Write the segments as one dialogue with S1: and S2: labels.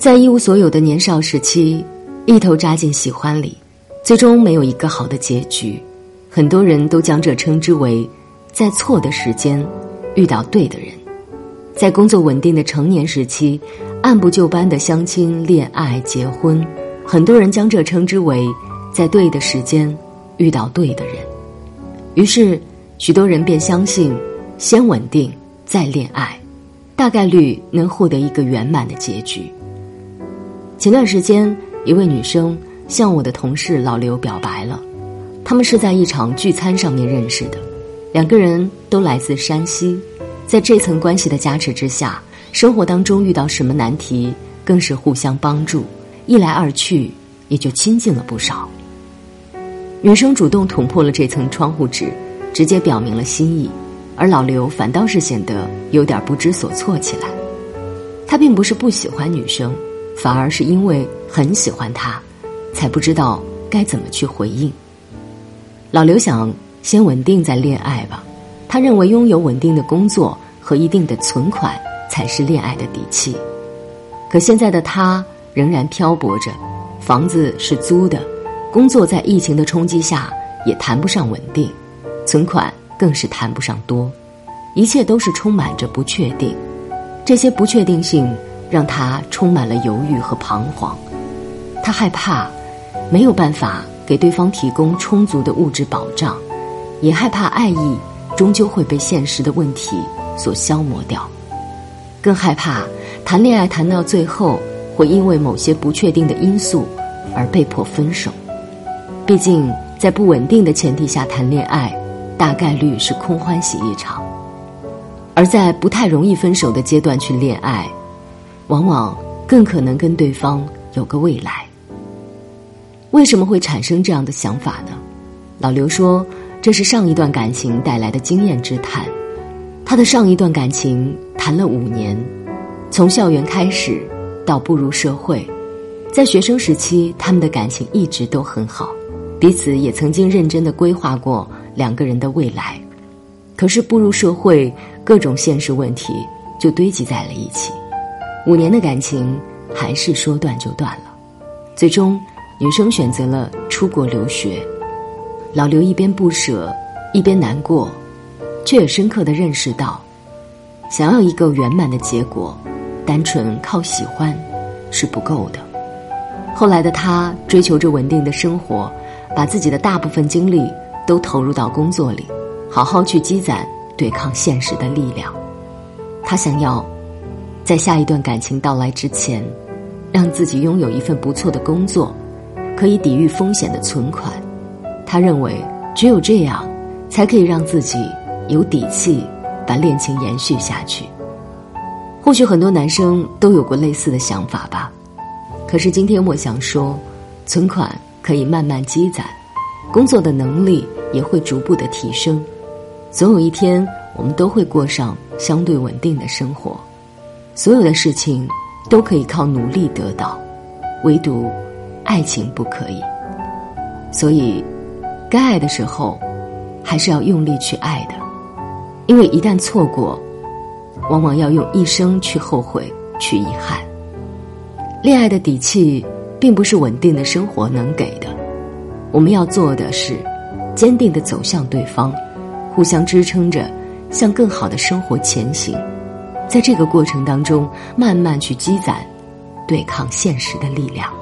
S1: 在一无所有的年少时期，一头扎进喜欢里，最终没有一个好的结局。很多人都将这称之为，在错的时间遇到对的人。在工作稳定的成年时期，按部就班的相亲、恋爱、结婚，很多人将这称之为，在对的时间遇到对的人。于是，许多人便相信，先稳定再恋爱，大概率能获得一个圆满的结局。前段时间，一位女生向我的同事老刘表白了。他们是在一场聚餐上面认识的，两个人都来自山西，在这层关系的加持之下，生活当中遇到什么难题，更是互相帮助，一来二去也就亲近了不少。女生主动捅破了这层窗户纸，直接表明了心意，而老刘反倒是显得有点不知所措起来。他并不是不喜欢女生。反而是因为很喜欢他，才不知道该怎么去回应。老刘想先稳定再恋爱吧，他认为拥有稳定的工作和一定的存款才是恋爱的底气。可现在的他仍然漂泊着，房子是租的，工作在疫情的冲击下也谈不上稳定，存款更是谈不上多，一切都是充满着不确定，这些不确定性。让他充满了犹豫和彷徨，他害怕没有办法给对方提供充足的物质保障，也害怕爱意终究会被现实的问题所消磨掉，更害怕谈恋爱谈到最后会因为某些不确定的因素而被迫分手。毕竟在不稳定的前提下谈恋爱，大概率是空欢喜一场，而在不太容易分手的阶段去恋爱。往往更可能跟对方有个未来。为什么会产生这样的想法呢？老刘说，这是上一段感情带来的经验之谈。他的上一段感情谈了五年，从校园开始到步入社会，在学生时期，他们的感情一直都很好，彼此也曾经认真的规划过两个人的未来。可是步入社会，各种现实问题就堆积在了一起。五年的感情还是说断就断了，最终女生选择了出国留学。老刘一边不舍，一边难过，却也深刻的认识到，想要一个圆满的结果，单纯靠喜欢是不够的。后来的他追求着稳定的生活，把自己的大部分精力都投入到工作里，好好去积攒对抗现实的力量。他想要。在下一段感情到来之前，让自己拥有一份不错的工作，可以抵御风险的存款。他认为，只有这样，才可以让自己有底气把恋情延续下去。或许很多男生都有过类似的想法吧。可是今天我想说，存款可以慢慢积攒，工作的能力也会逐步的提升，总有一天我们都会过上相对稳定的生活。所有的事情都可以靠努力得到，唯独爱情不可以。所以，该爱的时候，还是要用力去爱的，因为一旦错过，往往要用一生去后悔、去遗憾。恋爱的底气，并不是稳定的生活能给的。我们要做的是，坚定的走向对方，互相支撑着，向更好的生活前行。在这个过程当中，慢慢去积攒，对抗现实的力量。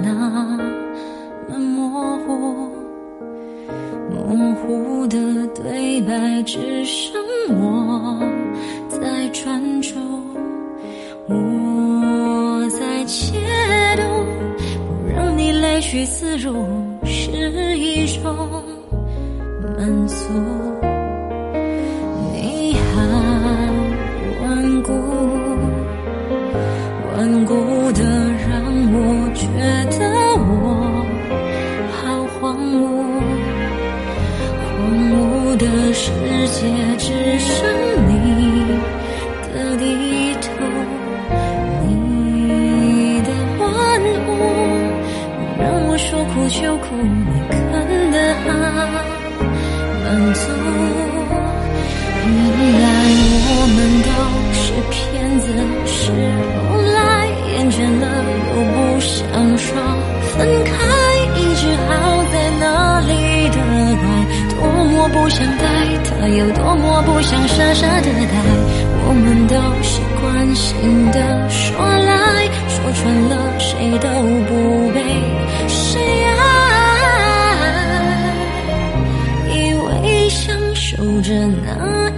S2: 那么模糊，模糊的对白只剩我在专注，我在解读，不让你泪水自如是一种满足。你好顽固，顽固的世界只剩你不想呆，他有多么不想傻傻的待，我们都习惯性的说来说穿了，谁都不被谁爱，以为享受着那。